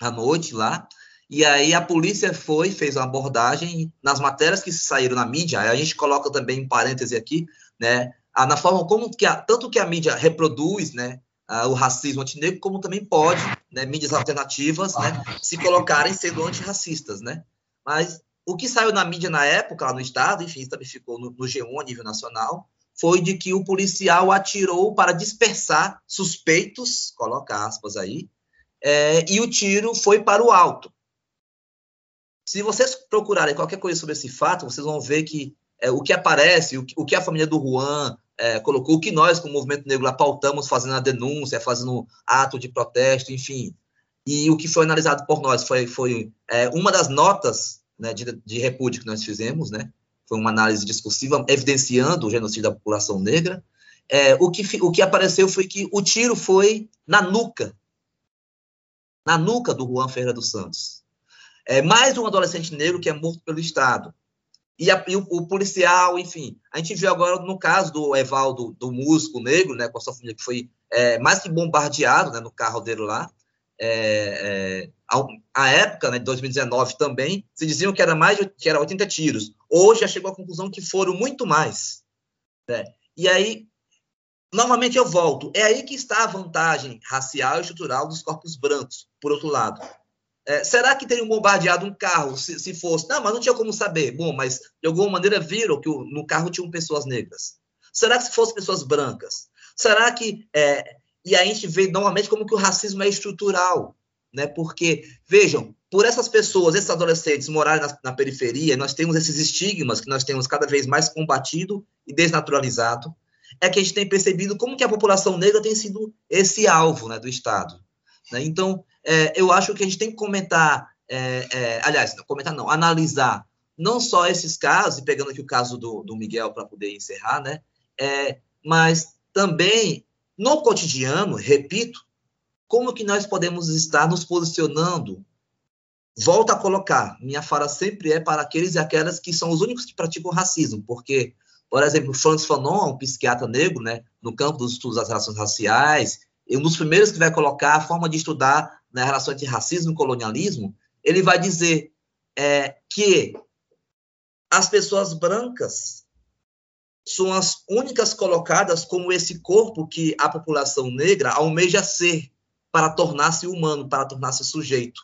à noite lá, e aí a polícia foi, fez uma abordagem nas matérias que saíram na mídia, a gente coloca também em parêntese aqui, né, na forma como que a, tanto que a mídia reproduz, né, o racismo antinegro, como também pode, né, mídias alternativas, né, se colocarem sendo antirracistas, né? Mas o que saiu na mídia na época, lá no estado, enfim, também ficou no, no G1 a nível nacional, foi de que o policial atirou para dispersar suspeitos, coloca aspas aí, é, e o tiro foi para o alto. Se vocês procurarem qualquer coisa sobre esse fato, vocês vão ver que é, o que aparece, o que, o que a família do Juan é, colocou o que nós, como movimento negro, apautamos fazendo a denúncia, fazendo ato de protesto, enfim. E o que foi analisado por nós foi, foi é, uma das notas né, de, de repúdio que nós fizemos, né? Foi uma análise discursiva evidenciando o genocídio da população negra. É, o, que, o que apareceu foi que o tiro foi na nuca, na nuca do Juan Ferreira dos Santos. É, mais um adolescente negro que é morto pelo Estado. E, a, e o, o, policial, enfim. A gente viu agora no caso do Evaldo, do músico negro, né, com a sua família, que foi é, mais que bombardeado né, no carro dele lá. É, é, a, a, época, né, de 2019 também, se diziam que era mais que era 80 tiros. Hoje já chegou à conclusão que foram muito mais. Né? E aí, novamente eu volto. É aí que está a vantagem racial e estrutural dos corpos brancos, por outro lado. É, será que teriam bombardeado um carro se, se, fosse? Não, mas não tinha como saber. Bom, mas de alguma maneira viram que no carro tinham pessoas negras. Será que se fossem pessoas brancas? Será que. É, e aí a gente vê normalmente como que o racismo é estrutural. Né? Porque, vejam, por essas pessoas, esses adolescentes morarem na, na periferia, nós temos esses estigmas que nós temos cada vez mais combatido e desnaturalizado, é que a gente tem percebido como que a população negra tem sido esse alvo né, do Estado. Né? Então, é, eu acho que a gente tem que comentar, é, é, aliás, não, comentar não, analisar não só esses casos, e pegando aqui o caso do, do Miguel para poder encerrar, né? É, mas também no cotidiano, repito, como que nós podemos estar nos posicionando? Volto a colocar, minha fala sempre é para aqueles e aquelas que são os únicos que praticam racismo, porque, por exemplo, Franz Fanon, um psiquiatra negro, né, no campo dos estudos das relações raciais, um dos primeiros que vai colocar a forma de estudar na relação entre racismo e colonialismo, ele vai dizer é, que as pessoas brancas são as únicas colocadas como esse corpo que a população negra almeja ser para tornar-se humano, para tornar-se sujeito.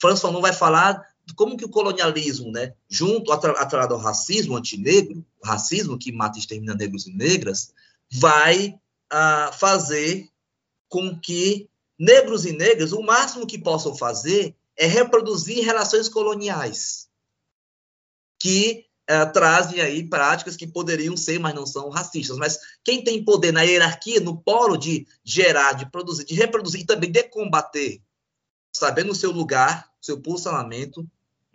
Franz Fanon vai falar como que o colonialismo, né, junto atrelado ao racismo antinegro, racismo que mata e extermina negros e negras, vai ah, fazer com que negros e negras, o máximo que possam fazer é reproduzir relações coloniais que uh, trazem aí práticas que poderiam ser, mas não são racistas. Mas quem tem poder na hierarquia, no polo de gerar, de produzir, de reproduzir e também de combater, sabendo o seu lugar, seu posicionamento,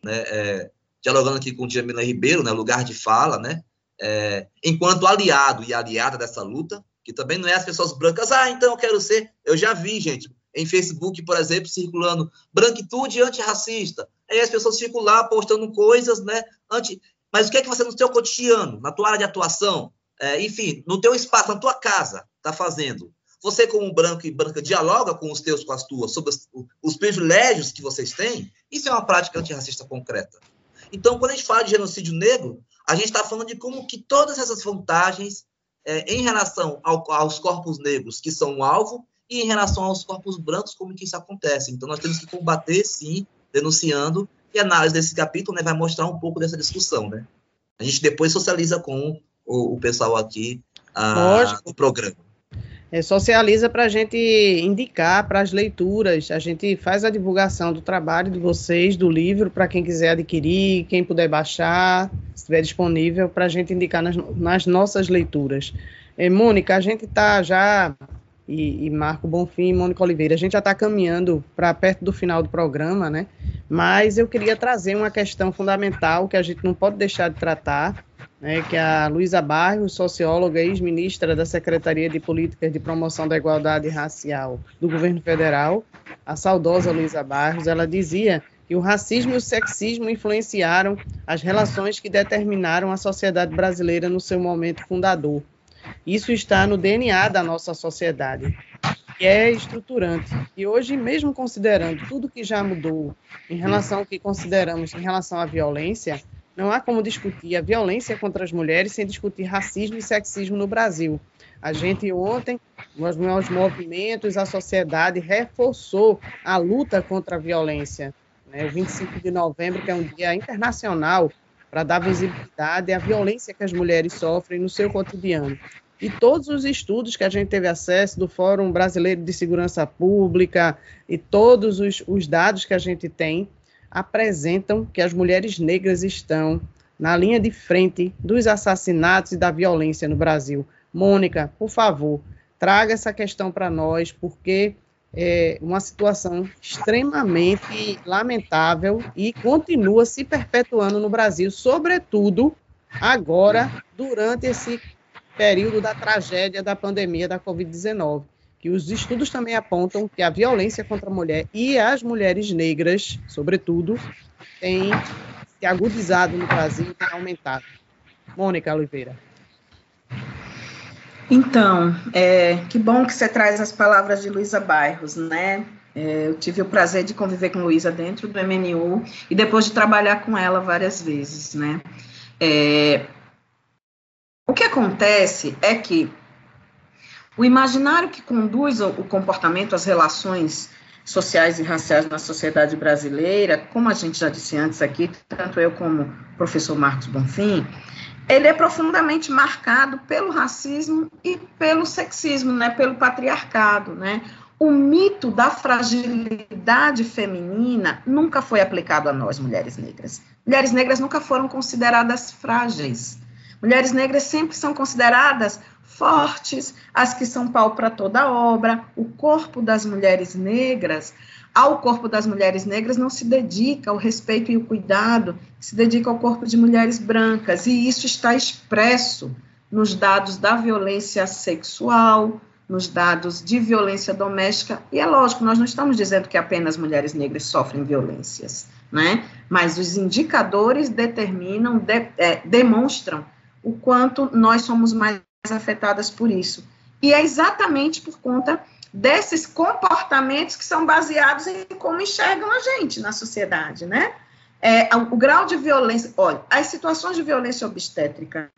né, é, dialogando aqui com o Jamila Ribeiro, né, lugar de fala, né, é, enquanto aliado e aliada dessa luta, que também não é as pessoas brancas, ah, então eu quero ser. Eu já vi, gente, em Facebook, por exemplo, circulando branquitude antirracista. Aí as pessoas lá postando coisas, né? Anti... Mas o que é que você no seu cotidiano, na tua área de atuação, é, enfim, no teu espaço, na tua casa, está fazendo? Você, como branco e branca, dialoga com os teus, com as tuas, sobre os, os privilégios que vocês têm? Isso é uma prática antirracista concreta. Então, quando a gente fala de genocídio negro, a gente está falando de como que todas essas vantagens é, em relação ao, aos corpos negros que são o alvo e em relação aos corpos brancos, como que isso acontece. Então, nós temos que combater, sim, denunciando, e a análise desse capítulo né, vai mostrar um pouco dessa discussão. Né? A gente depois socializa com o, o pessoal aqui a, do programa. É, socializa para a gente indicar para as leituras. A gente faz a divulgação do trabalho de vocês, do livro, para quem quiser adquirir, quem puder baixar, estiver disponível, para a gente indicar nas, nas nossas leituras. É, Mônica, a gente está já, e, e, Marco Bonfim e Mônica Oliveira, a gente já está caminhando para perto do final do programa, né? Mas eu queria trazer uma questão fundamental que a gente não pode deixar de tratar, né, que a Luísa Barros, socióloga e ex-ministra da Secretaria de Políticas de Promoção da Igualdade Racial do governo federal, a saudosa Luísa Barros, ela dizia que o racismo e o sexismo influenciaram as relações que determinaram a sociedade brasileira no seu momento fundador. Isso está no DNA da nossa sociedade, que é estruturante. E hoje, mesmo considerando tudo que já mudou em relação ao que consideramos em relação à violência, não há como discutir a violência contra as mulheres sem discutir racismo e sexismo no Brasil. A gente ontem, nos meus movimentos, a sociedade reforçou a luta contra a violência. Né? O 25 de novembro, que é um dia internacional para dar visibilidade à violência que as mulheres sofrem no seu cotidiano. E todos os estudos que a gente teve acesso do Fórum Brasileiro de Segurança Pública e todos os, os dados que a gente tem apresentam que as mulheres negras estão na linha de frente dos assassinatos e da violência no Brasil. Mônica, por favor, traga essa questão para nós, porque é uma situação extremamente lamentável e continua se perpetuando no Brasil, sobretudo agora, durante esse período da tragédia da pandemia da Covid-19, que os estudos também apontam que a violência contra a mulher e as mulheres negras, sobretudo, tem se agudizado no Brasil e tem aumentado. Mônica Oliveira. Então, é, que bom que você traz as palavras de Luísa Bairros, né? É, eu tive o prazer de conviver com Luísa dentro do MNU e depois de trabalhar com ela várias vezes, né? É, o que acontece é que o imaginário que conduz o comportamento, as relações sociais e raciais na sociedade brasileira, como a gente já disse antes aqui, tanto eu como o professor Marcos Bonfim, ele é profundamente marcado pelo racismo e pelo sexismo, né, pelo patriarcado, né? O mito da fragilidade feminina nunca foi aplicado a nós, mulheres negras. Mulheres negras nunca foram consideradas frágeis. Mulheres negras sempre são consideradas fortes, as que são pau para toda obra. O corpo das mulheres negras ao corpo das mulheres negras não se dedica ao respeito e o cuidado, se dedica ao corpo de mulheres brancas, e isso está expresso nos dados da violência sexual, nos dados de violência doméstica, e é lógico, nós não estamos dizendo que apenas mulheres negras sofrem violências, né? Mas os indicadores determinam, de, é, demonstram o quanto nós somos mais afetadas por isso. E é exatamente por conta desses comportamentos que são baseados em como enxergam a gente na sociedade, né? É, o grau de violência, olha, as situações de violência obstétrica,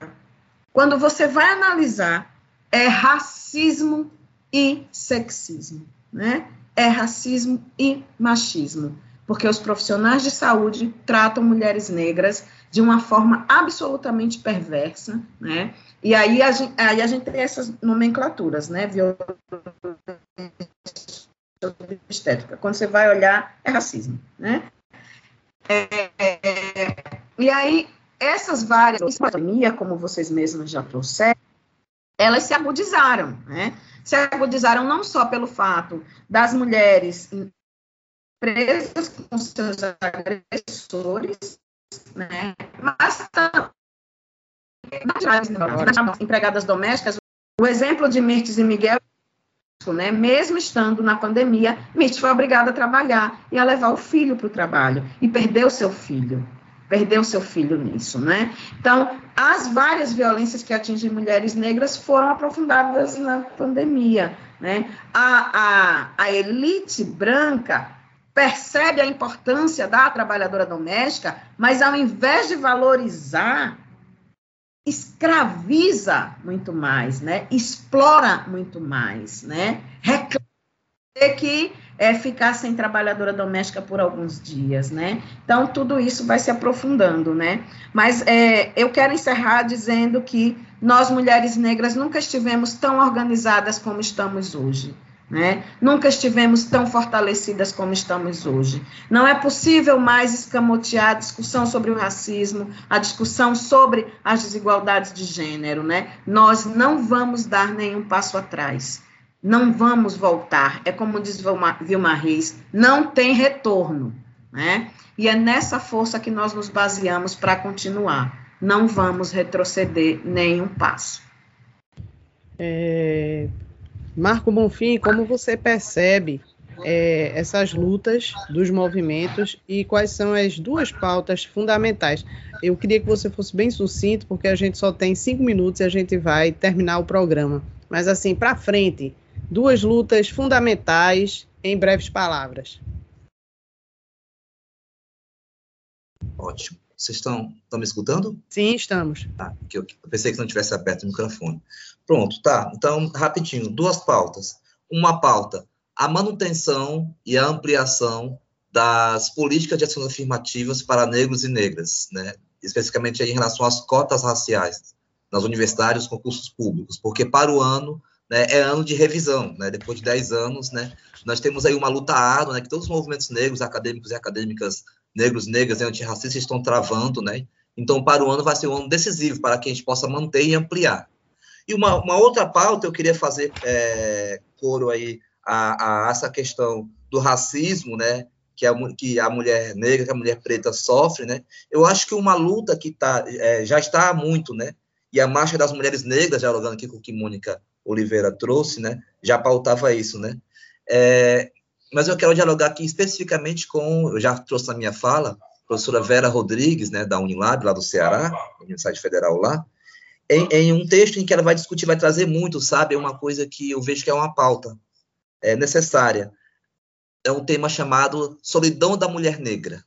quando você vai analisar, é racismo e sexismo, né? É racismo e machismo, porque os profissionais de saúde tratam mulheres negras de uma forma absolutamente perversa, né? E aí a gente, aí a gente tem essas nomenclaturas, né? Violência obstétrica. Quando você vai olhar, é racismo, né? É, é, e aí, essas várias, pandemia, como vocês mesmos já trouxeram, elas se agudizaram, né? Se agudizaram não só pelo fato das mulheres presas com seus agressores, né? Mas também empregadas domésticas, o exemplo de Mirtes e Miguel né? Mesmo estando na pandemia, Mitch foi obrigada a trabalhar e a levar o filho para o trabalho e perdeu seu filho, perdeu seu filho nisso, né? Então, as várias violências que atingem mulheres negras foram aprofundadas na pandemia, né? A, a, a elite branca percebe a importância da trabalhadora doméstica, mas ao invés de valorizar escraviza muito mais, né? Explora muito mais, né? Reclama que é ficar sem trabalhadora doméstica por alguns dias, né? Então tudo isso vai se aprofundando, né? Mas é, eu quero encerrar dizendo que nós mulheres negras nunca estivemos tão organizadas como estamos hoje. Né? Nunca estivemos tão fortalecidas como estamos hoje. Não é possível mais escamotear a discussão sobre o racismo, a discussão sobre as desigualdades de gênero. Né? Nós não vamos dar nenhum passo atrás. Não vamos voltar. É como diz Vilma Reis, não tem retorno. Né? E é nessa força que nós nos baseamos para continuar. Não vamos retroceder nenhum passo. É, Marco Bonfim, como você percebe é, essas lutas dos movimentos e quais são as duas pautas fundamentais? Eu queria que você fosse bem sucinto, porque a gente só tem cinco minutos e a gente vai terminar o programa. Mas, assim, para frente, duas lutas fundamentais em breves palavras. Ótimo. Vocês estão, estão me escutando? Sim, estamos. Tá, eu pensei que não tivesse aberto o microfone. Pronto, tá. Então, rapidinho, duas pautas. Uma pauta, a manutenção e a ampliação das políticas de ações afirmativas para negros e negras, né? especificamente em relação às cotas raciais nas universidades e concursos públicos, porque para o ano né, é ano de revisão, né? depois de 10 anos, né, nós temos aí uma luta árdua, né, que todos os movimentos negros, acadêmicos e acadêmicas negros, negras e antirracistas estão travando, né? Então, para o ano vai ser um ano decisivo para que a gente possa manter e ampliar. E uma, uma outra pauta eu queria fazer é, coro aí a, a, essa questão do racismo, né? Que a, que a mulher negra, que a mulher preta sofre, né? Eu acho que uma luta que tá, é, já está há muito, né? E a Marcha das Mulheres Negras, dialogando aqui com o que Mônica Oliveira trouxe, né? Já pautava isso, né? É, mas eu quero dialogar aqui especificamente com, eu já trouxe na minha fala, a professora Vera Rodrigues, né, da Unilab, lá do Ceará, Universidade Federal lá, em, em, um texto em que ela vai discutir, vai trazer muito, sabe? É uma coisa que eu vejo que é uma pauta é, necessária. É um tema chamado Solidão da Mulher Negra.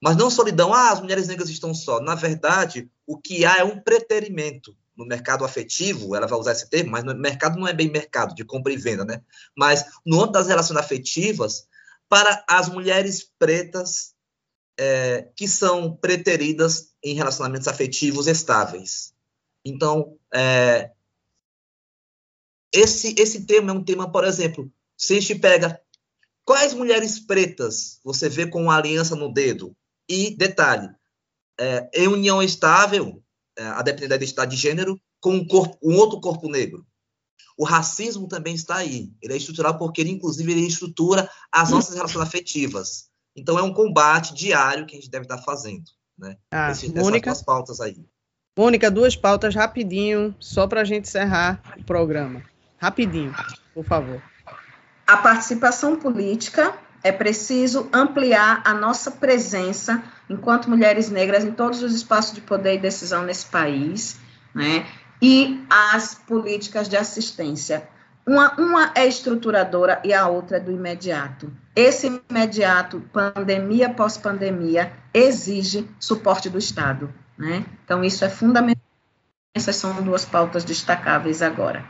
Mas não solidão, ah, as mulheres negras estão só. Na verdade, o que há é um preterimento no mercado afetivo, ela vai usar esse termo, mas no mercado não é bem mercado de compra e venda, né? Mas no âmbito das relações afetivas, para as mulheres pretas é, que são preteridas em relacionamentos afetivos estáveis. Então, é, esse, esse tema é um tema, por exemplo, se a gente pega quais mulheres pretas você vê com uma aliança no dedo, e detalhe, é, em união estável, a depender da identidade de gênero, com um, corpo, um outro corpo negro. O racismo também está aí. Ele é estrutural porque ele, inclusive, ele estrutura as nossas relações afetivas. Então, é um combate diário que a gente deve estar fazendo. Né? Ah, Esse, Mônica, essas pautas aí. Mônica, duas pautas rapidinho, só para a gente encerrar o programa. Rapidinho, por favor. A participação política é preciso ampliar a nossa presença enquanto mulheres negras em todos os espaços de poder e decisão nesse país, né? E as políticas de assistência. Uma, uma é estruturadora e a outra é do imediato. Esse imediato, pandemia pós-pandemia, exige suporte do Estado. Né? Então, isso é fundamental. Essas são duas pautas destacáveis agora.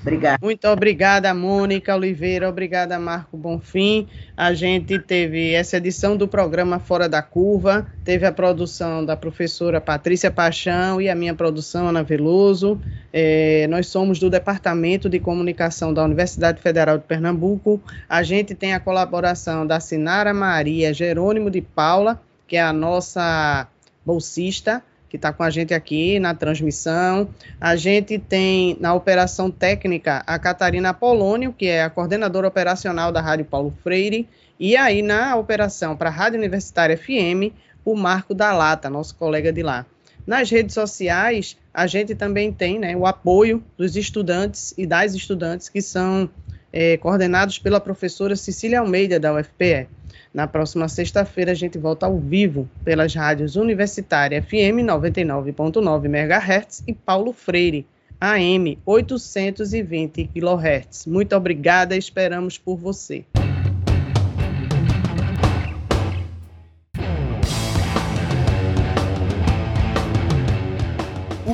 Obrigada. Muito obrigada, Mônica Oliveira. Obrigada, Marco Bonfim. A gente teve essa edição do programa Fora da Curva, teve a produção da professora Patrícia Paixão e a minha produção, Ana Veloso. É, nós somos do Departamento de Comunicação da Universidade Federal de Pernambuco. A gente tem a colaboração da Sinara Maria Jerônimo de Paula, que é a nossa bolsista que está com a gente aqui na transmissão. A gente tem na operação técnica a Catarina Polônio, que é a coordenadora operacional da Rádio Paulo Freire, e aí na operação para a Rádio Universitária FM, o Marco da Lata, nosso colega de lá. Nas redes sociais, a gente também tem né, o apoio dos estudantes e das estudantes que são é, coordenados pela professora Cecília Almeida, da UFPE. Na próxima sexta-feira, a gente volta ao vivo pelas rádios Universitária FM 99.9 MHz e Paulo Freire, AM 820 kHz. Muito obrigada, esperamos por você.